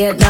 get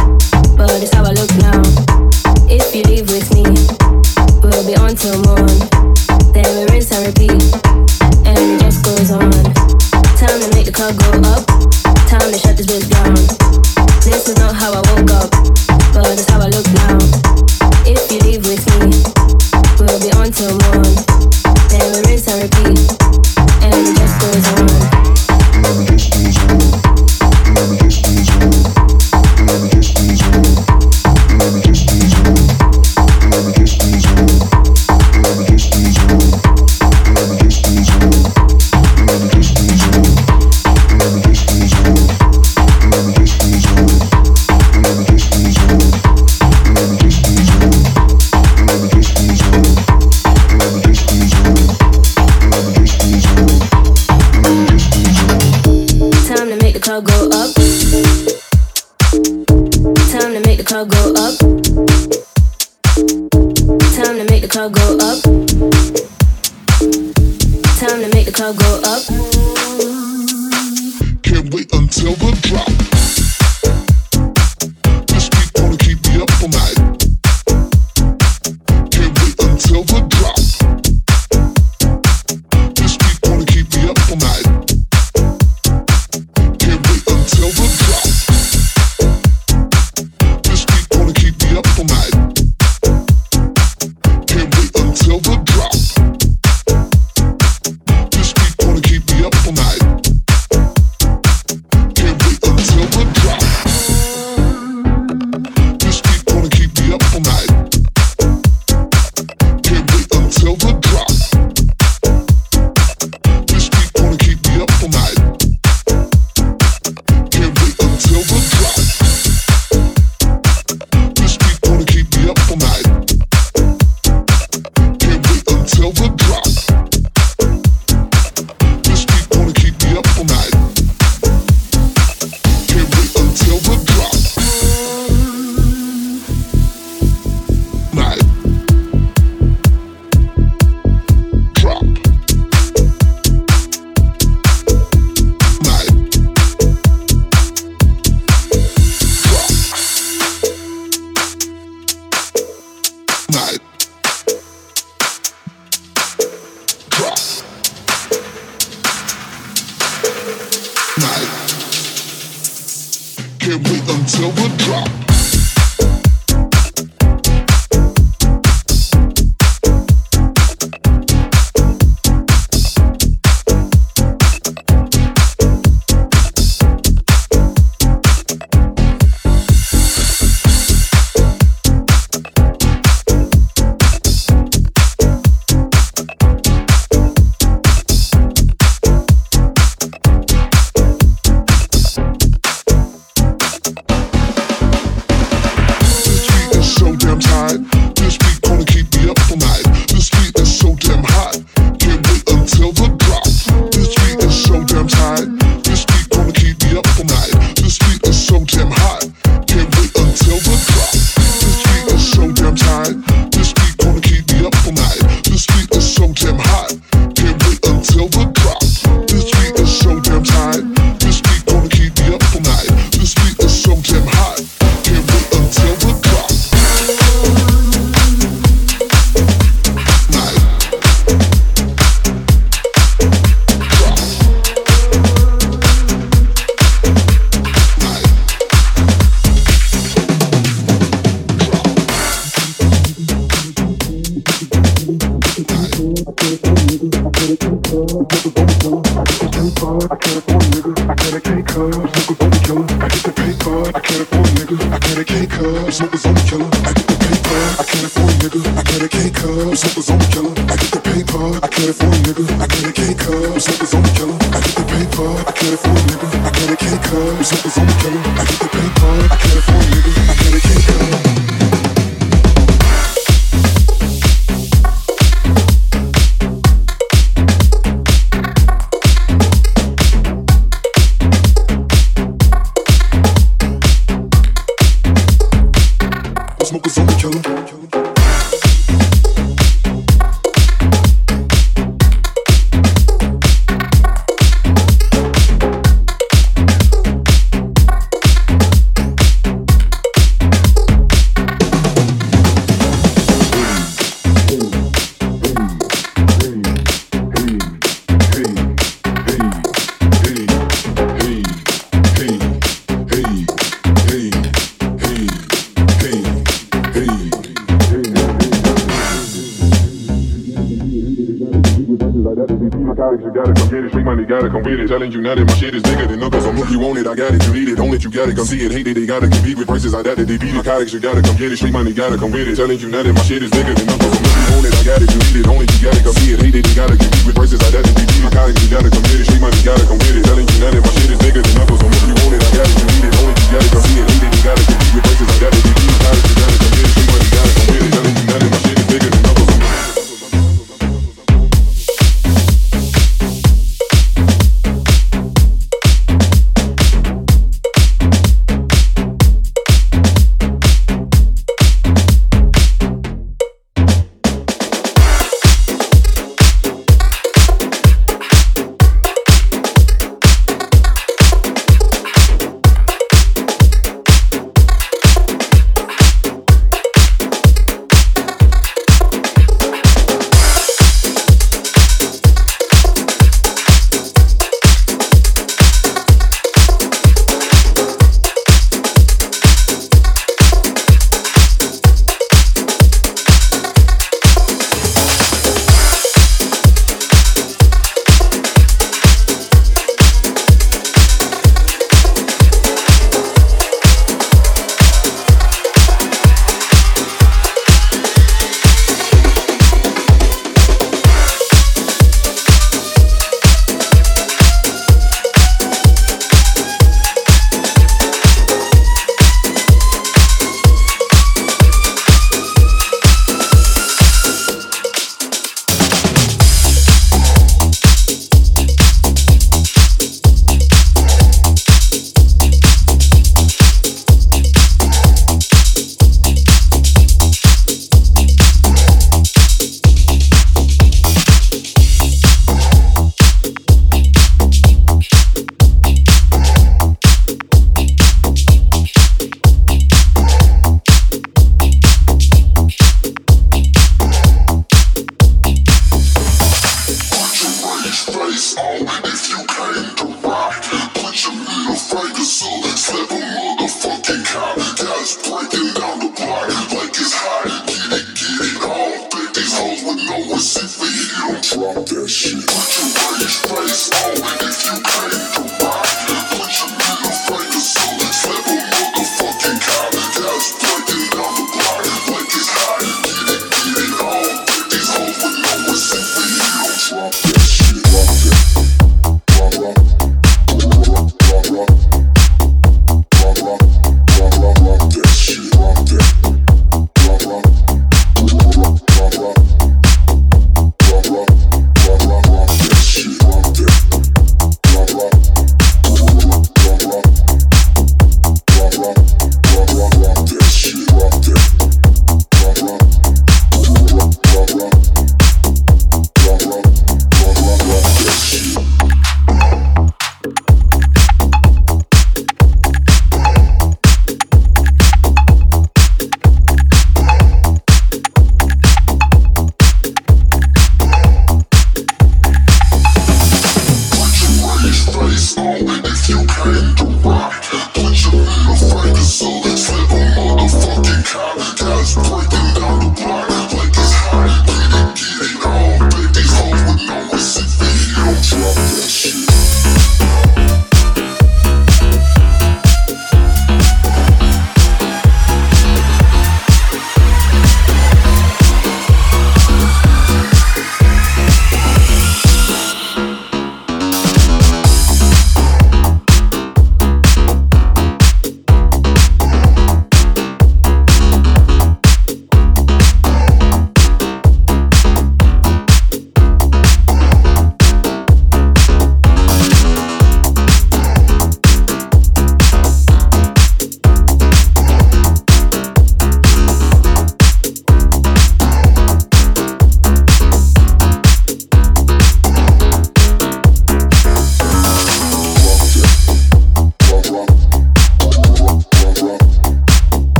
Telling you now that my shit is bigger than numbers. I'm you want it, I got it. You need it, own it, you gotta come see it. Hate it, they gotta compete with prices like that. That they beat it. Codex, you gotta come get it. Street money, gotta come with it. Telling you now that my shit is bigger than numbers. I'm you want it, I got it. You need it, own it, you gotta come see it. Hate it, they gotta compete with prices like that. That they beat it. Codex, you gotta come get it. Street money, gotta come with it. Telling you now that my shit is bigger than numbers. I'm you want it, I got it. You need it, own it, you gotta come see it. Hate it, they gotta compete with prices like that. That they beat it. Codex, you gotta come get it. Street money, gotta come with it.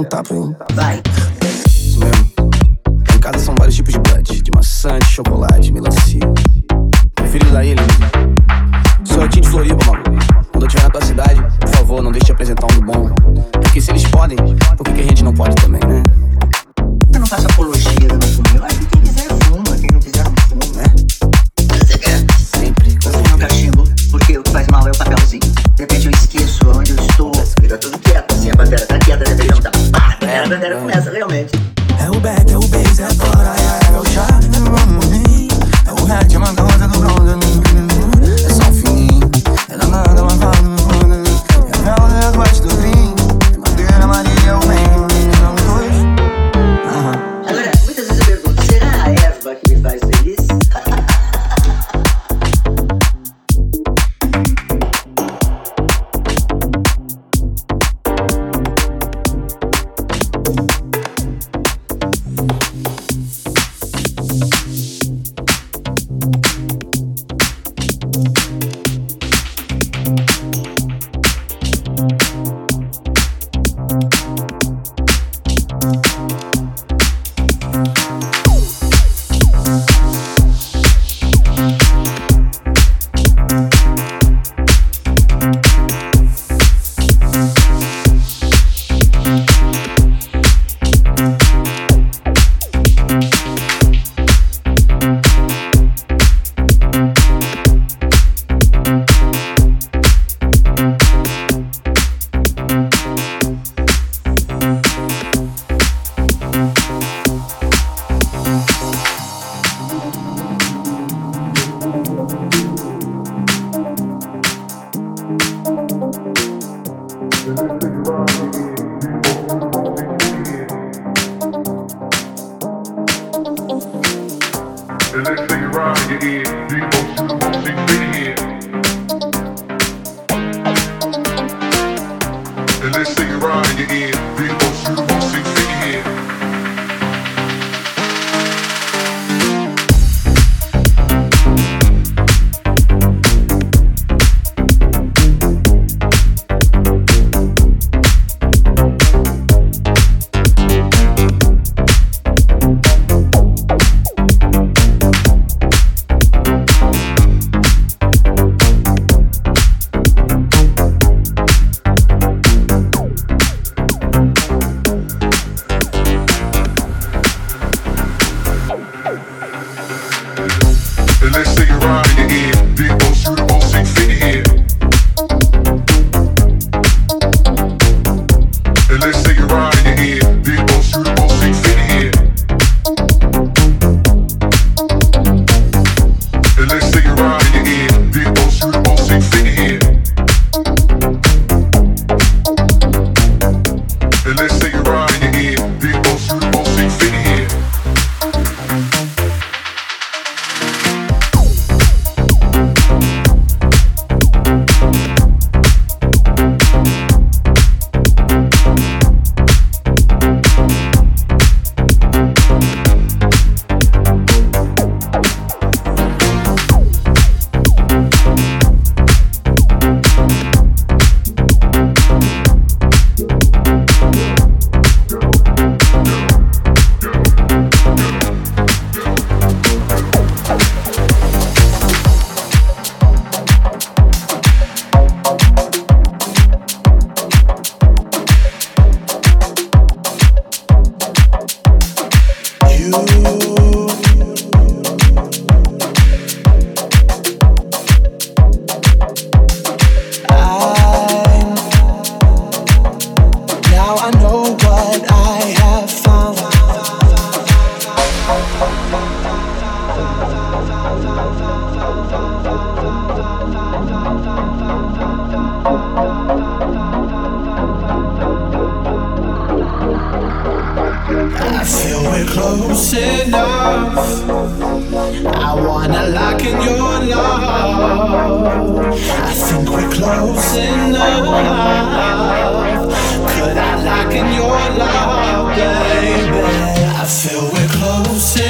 um tapa, hein? Vai. Isso mesmo. Em casa são vários tipos de brunch, de maçã, de chocolate, and this thing right in your ear. We're close enough. I wanna lock in your love. I think we're close enough. Could I lock in your love, baby? I feel we're close enough.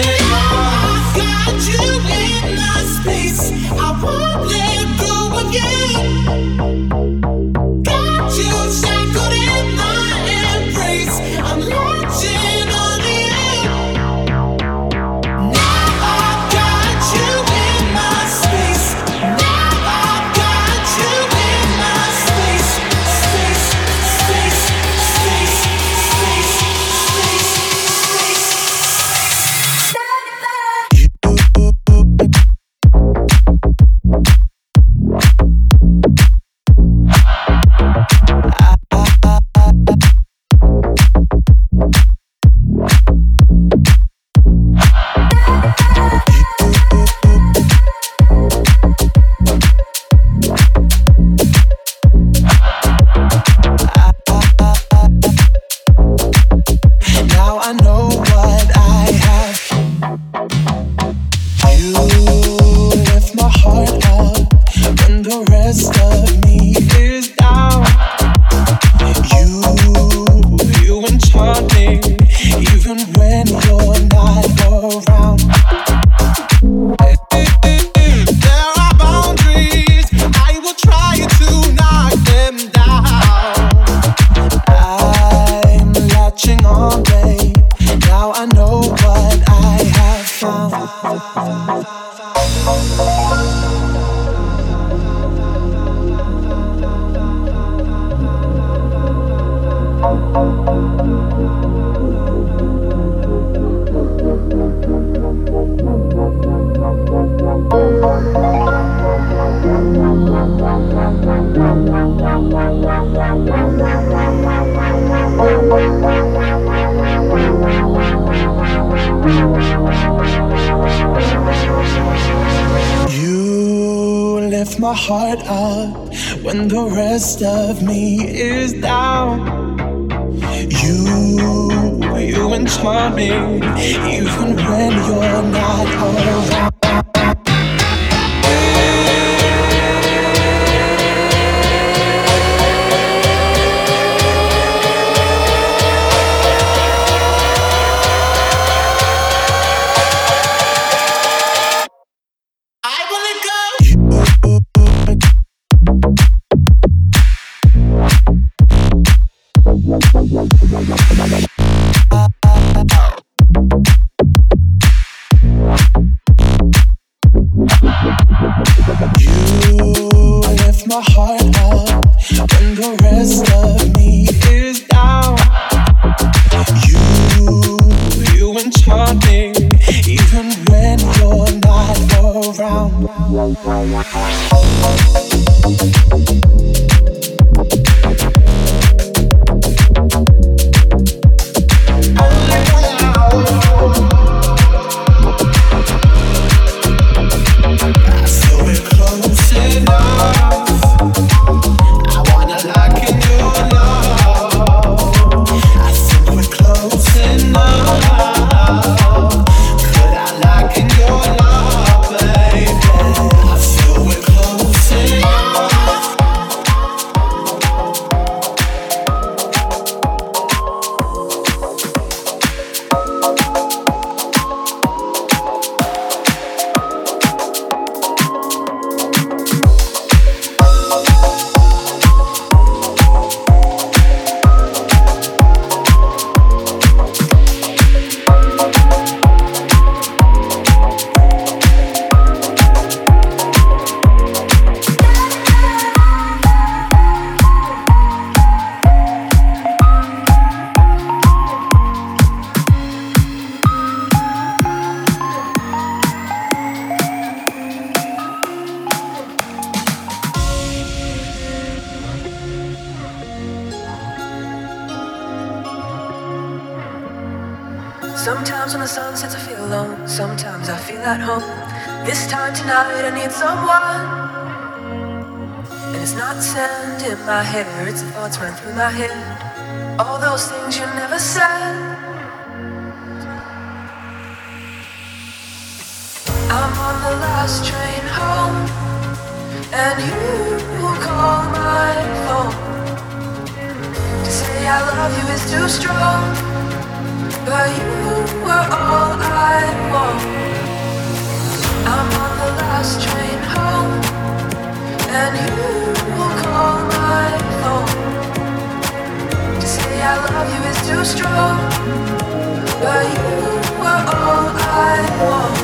You lift my heart up when the rest of me is down. You, you enchant me even when you're not around. Sometimes when the sun sets, I feel alone. Sometimes I feel at home. This time tonight, I need someone. And it's not sand in my hair, it's the thoughts running through my head. All those things you never said. I'm on the last train home, and you call my phone. To say I love you is too strong but you were all I want. I'm on the last train home, and you will call my phone. To say I love you is too strong, but you were all I want.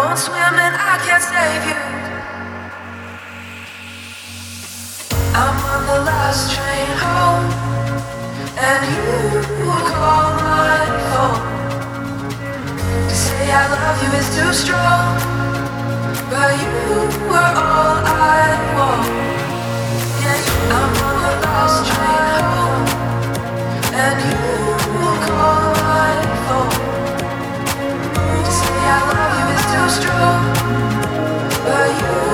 Won't swim and I can't save you. I'm on the last train home, and you call my phone. To say I love you is too strong. But you were all I want. I'm on the last train home, and you call my phone. To say I love strong, but you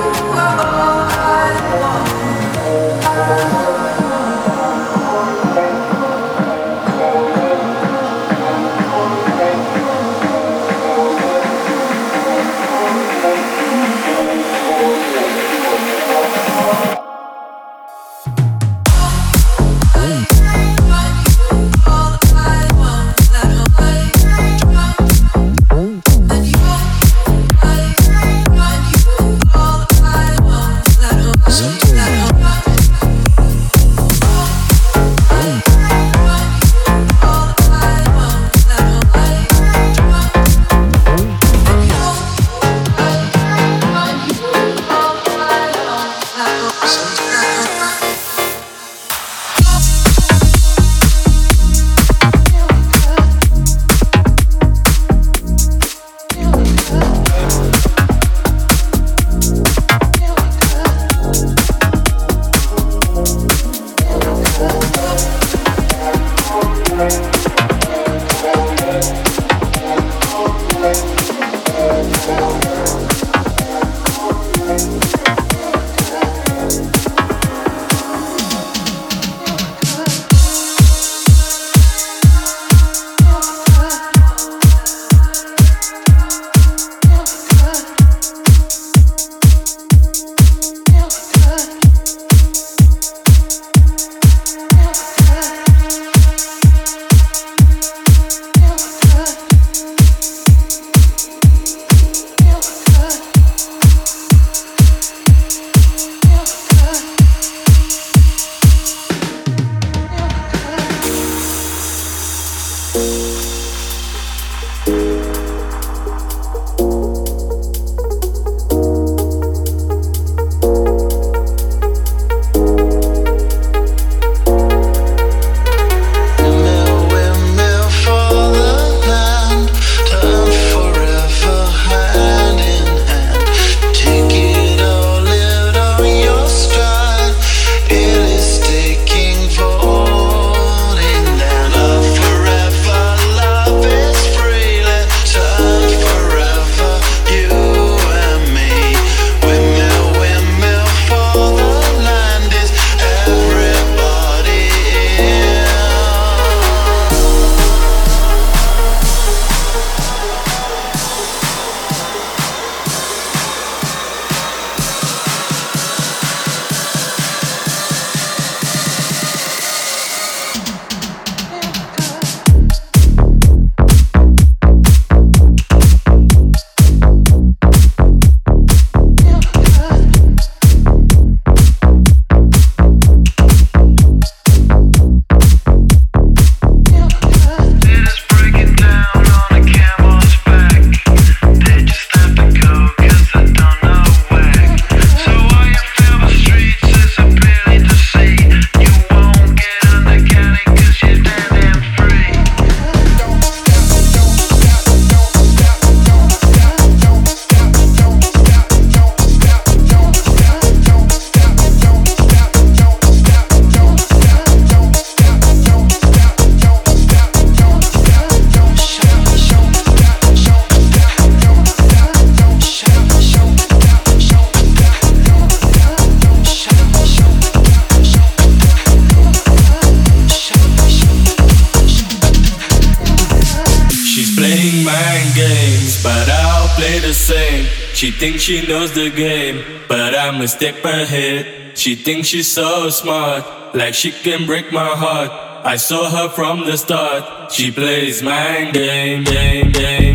thinks she knows the game, but I'm a step ahead. She thinks she's so smart, like she can break my heart. I saw her from the start. She plays my game, game, game.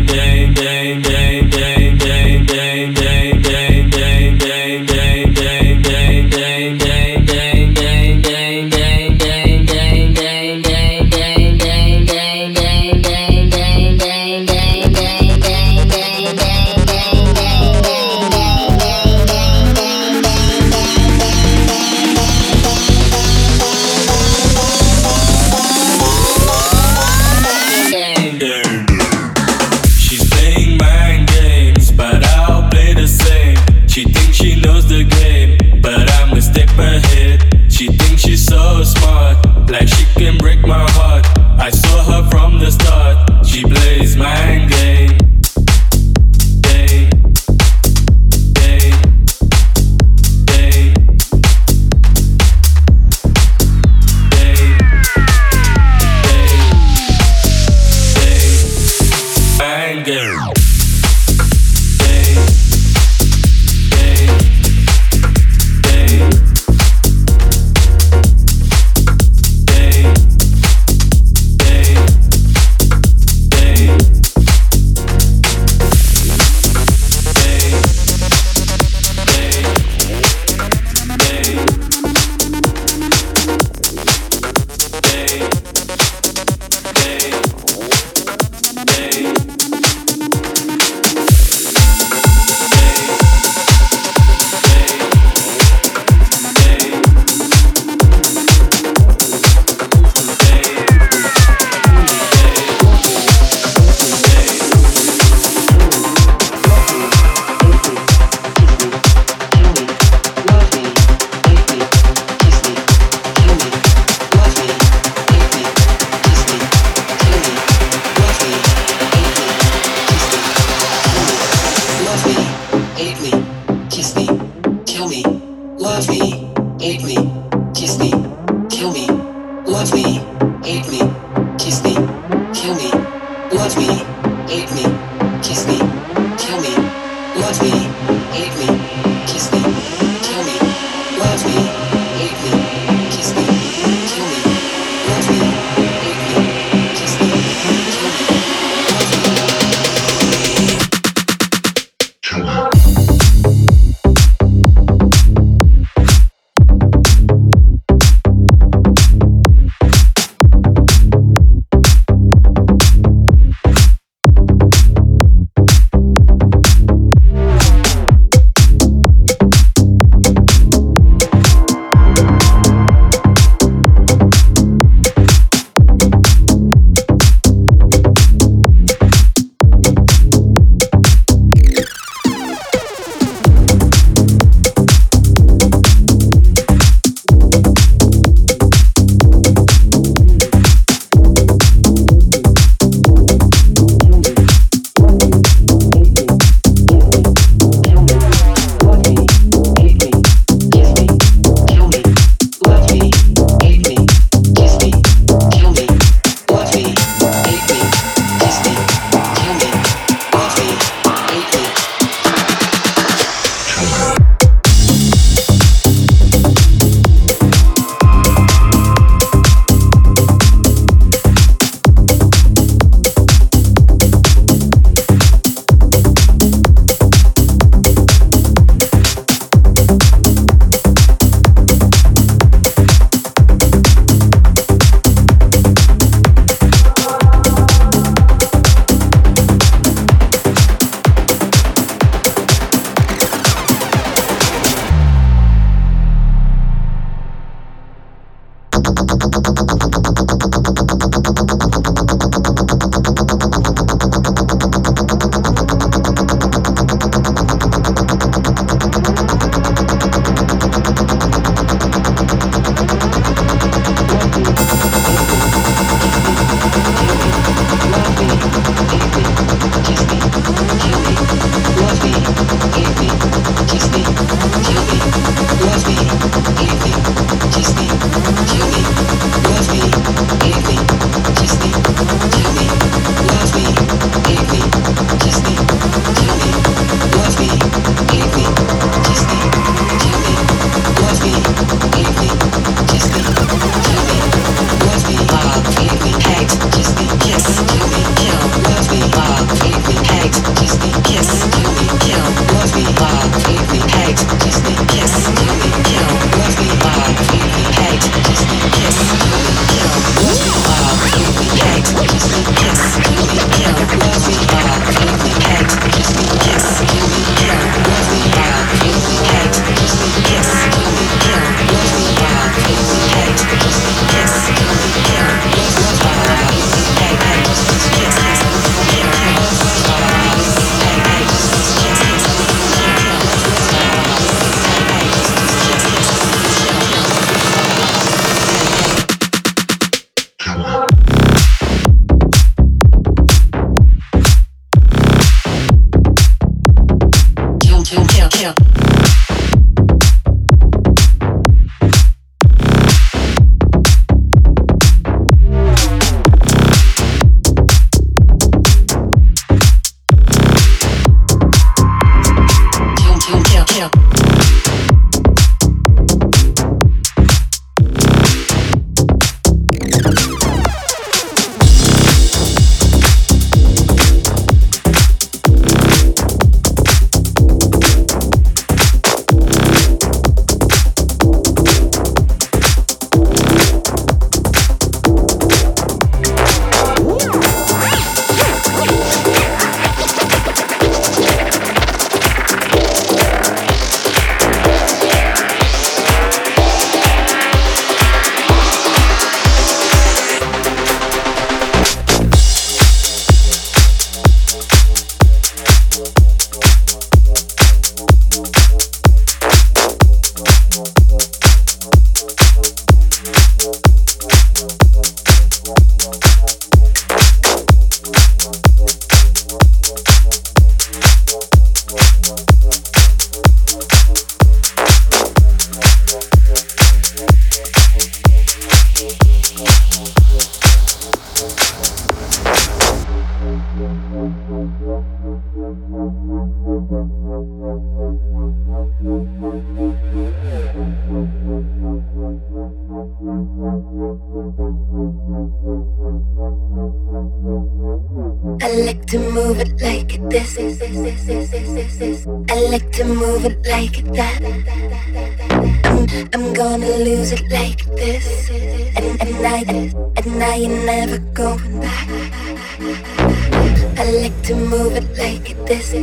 Like to move it like that. I'm, I'm gonna lose it like this. And, and I and I ain't never going back. I like to move it like this.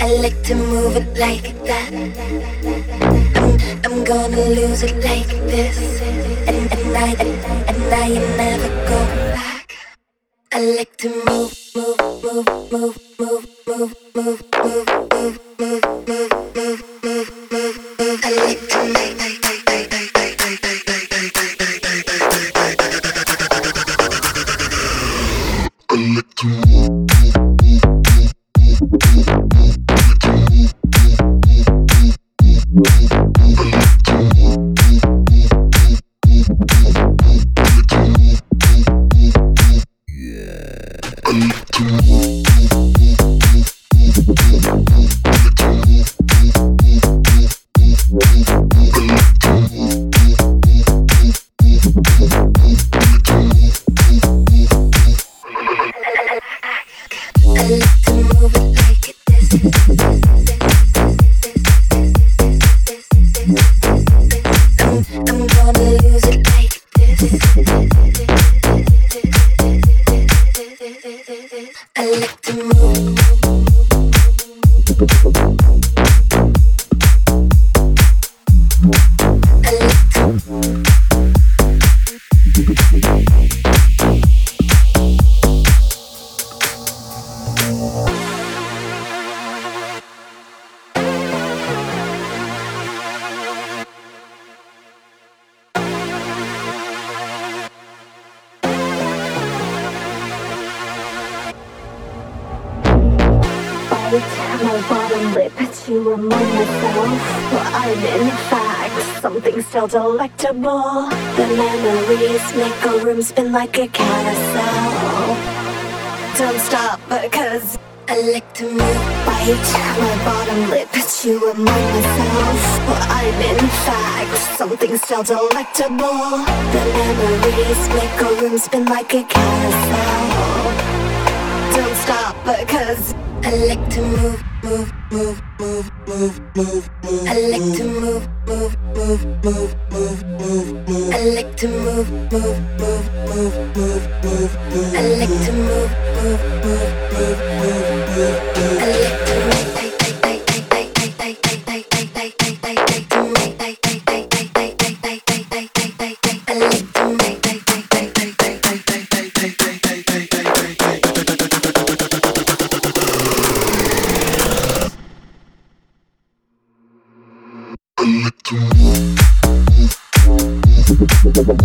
I like to move it like that. I'm, I'm gonna lose it like this. And, and I and I ain't never going back. I like to move. Spin like a carousel. Don't stop because I like to move. Bite. My bottom lip to remind myself. Well, I'm in fact something still delectable. The memories make a room spin like a carousel. Don't stop because I like to move, move, move, move, move, move, move. I like to move, move, move, move, move, move, move. I like to move, move, move, move, move, move, move. I like to move, move, move, move, move, move, move. I like to move. Thank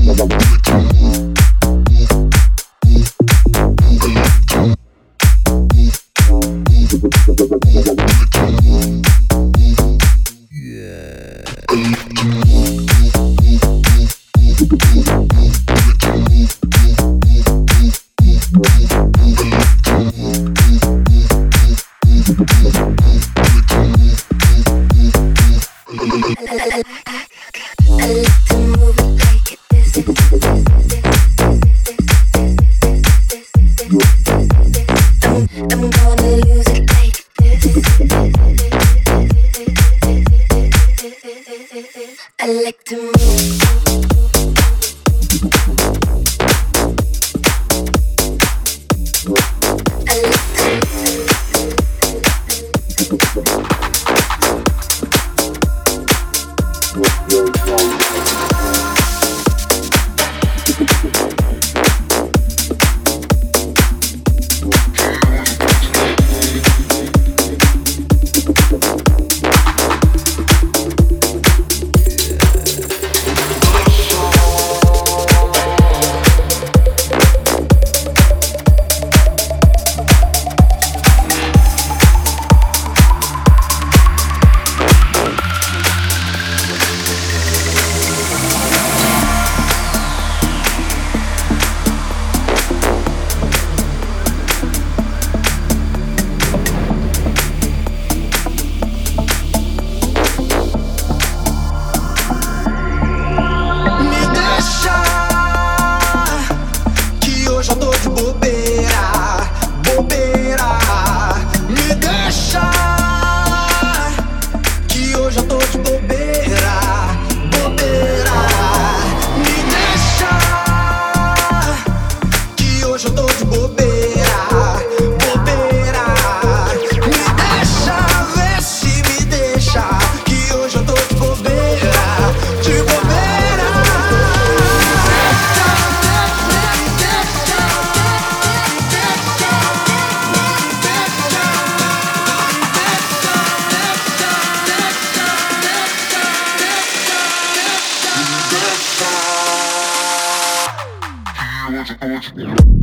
you. Oscar.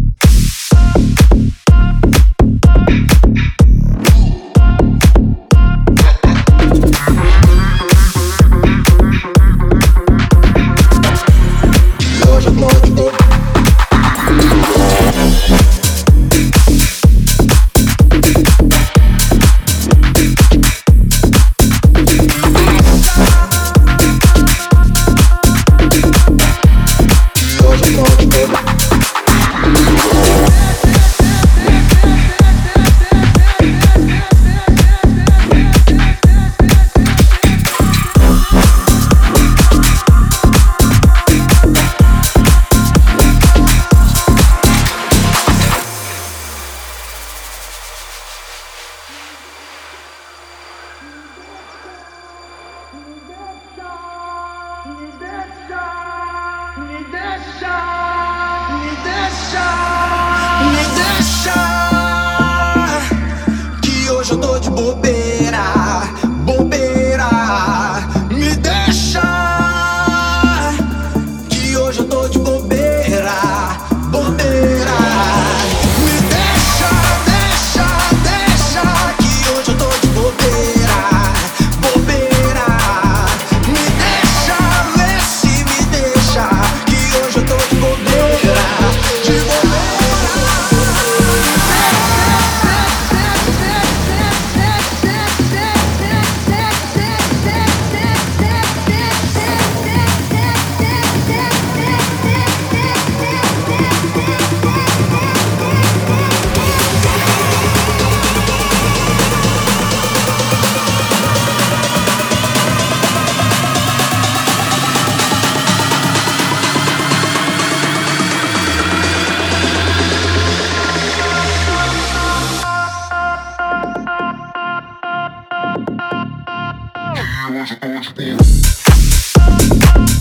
I like to Hoje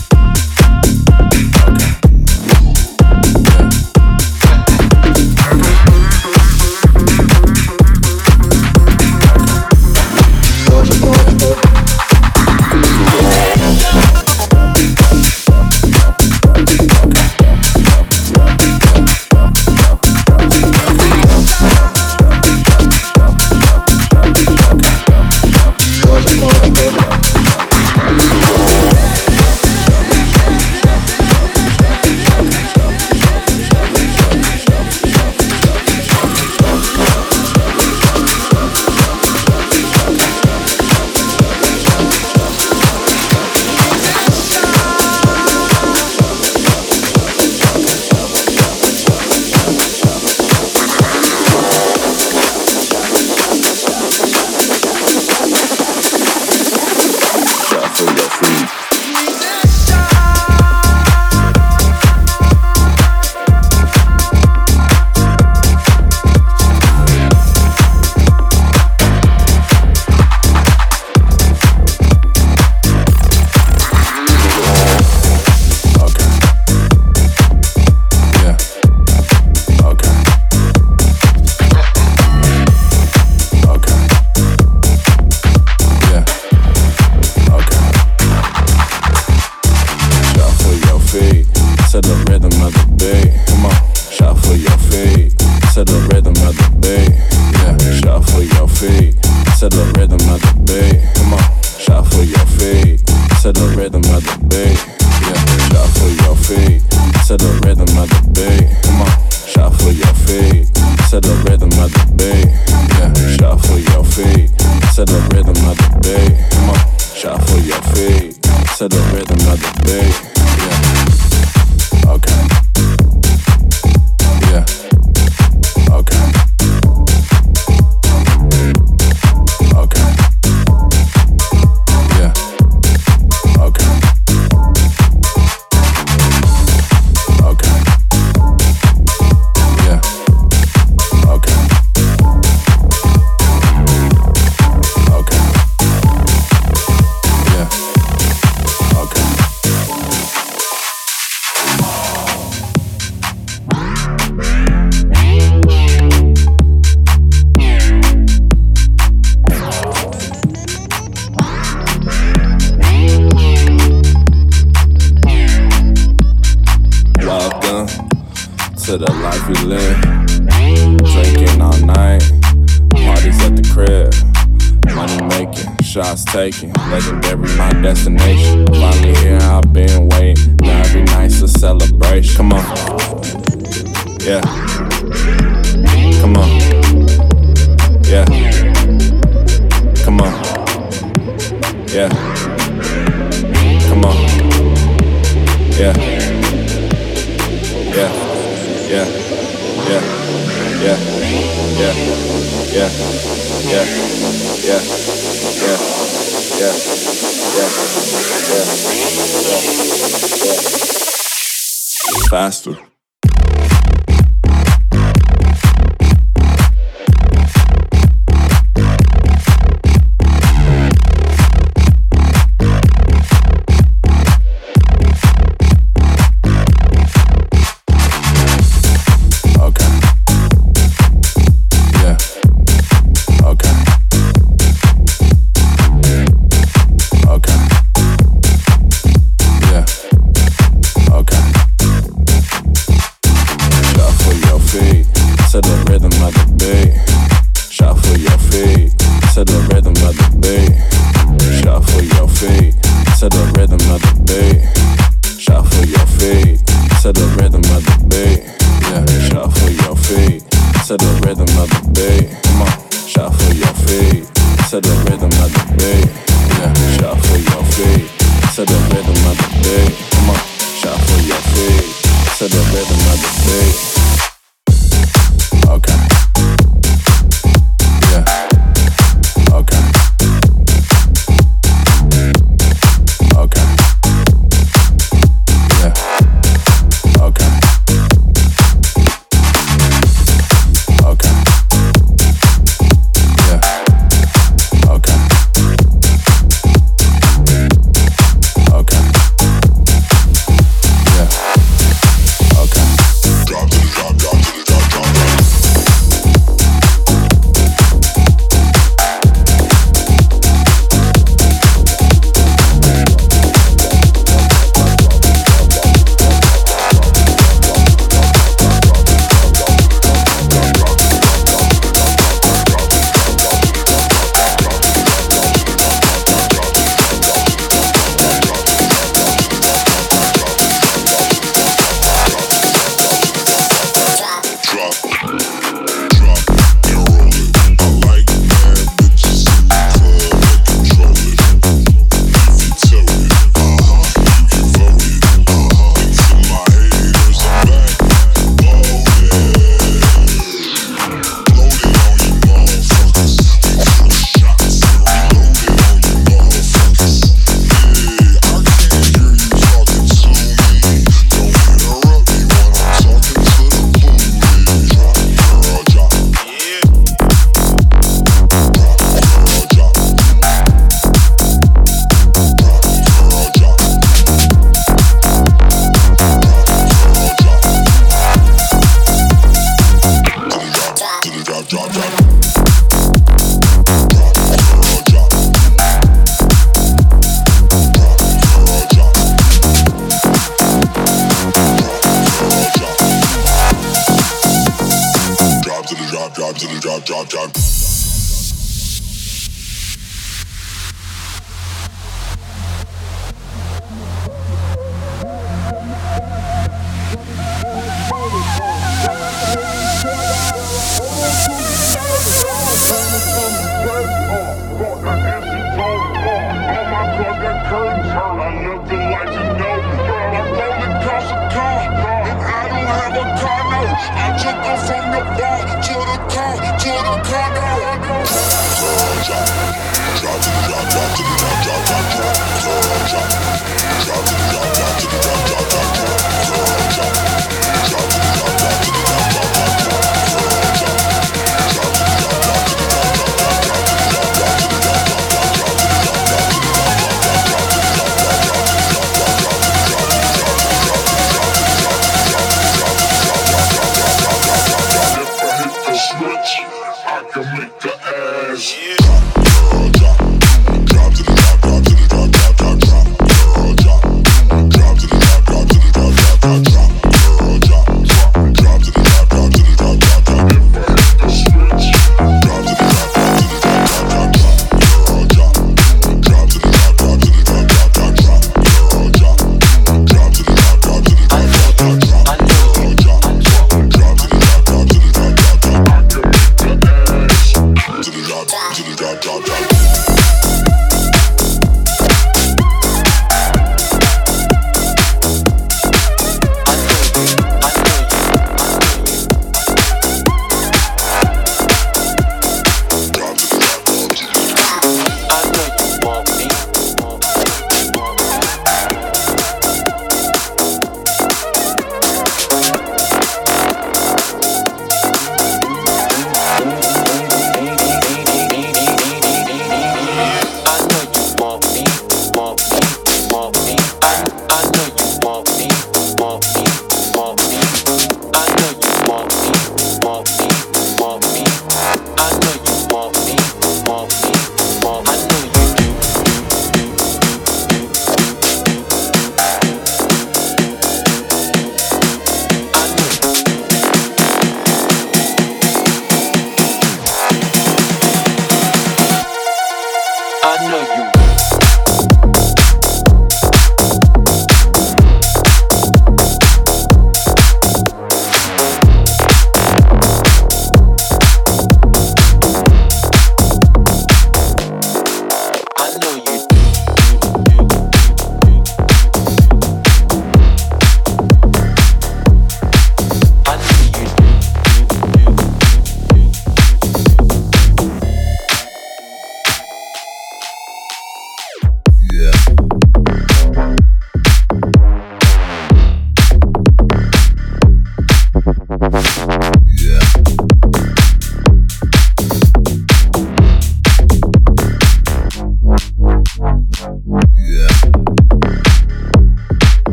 rhythm of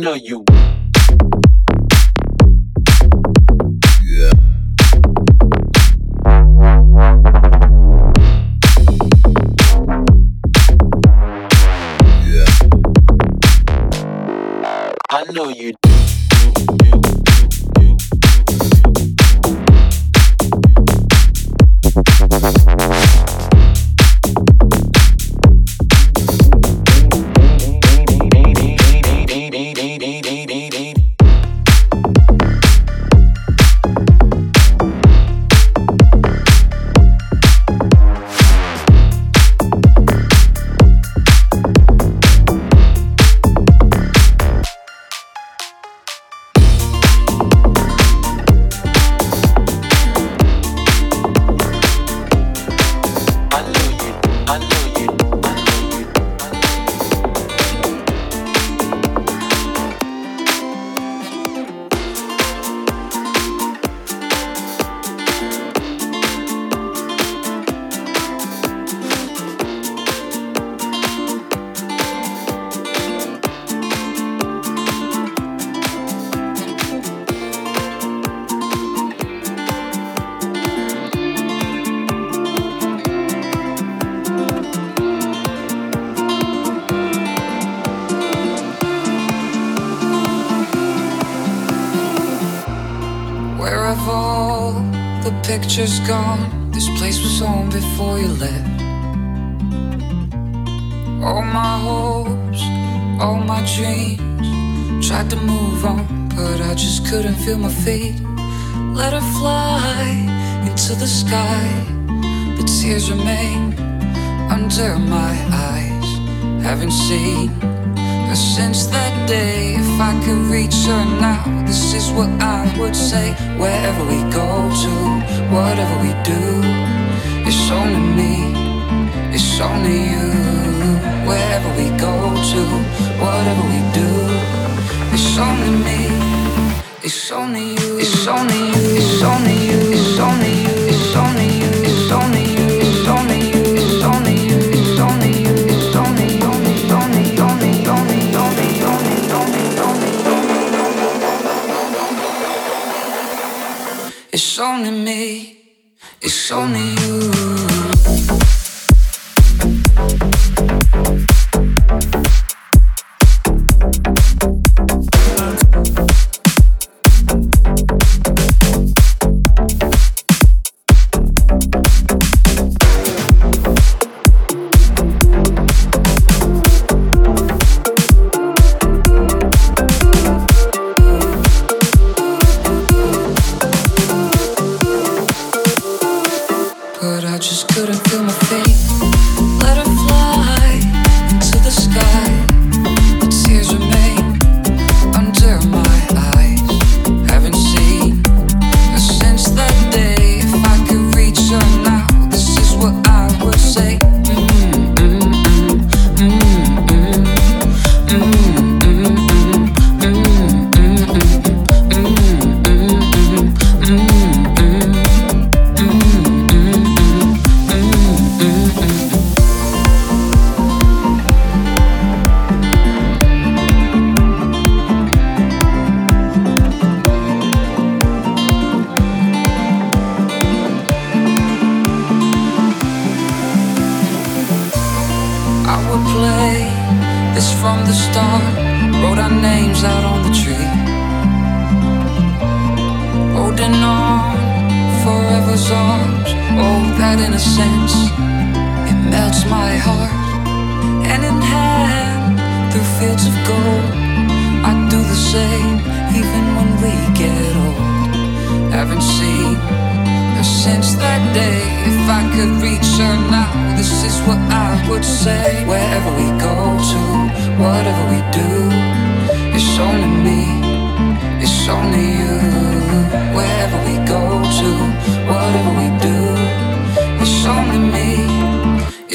know you.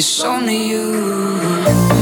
It's only you.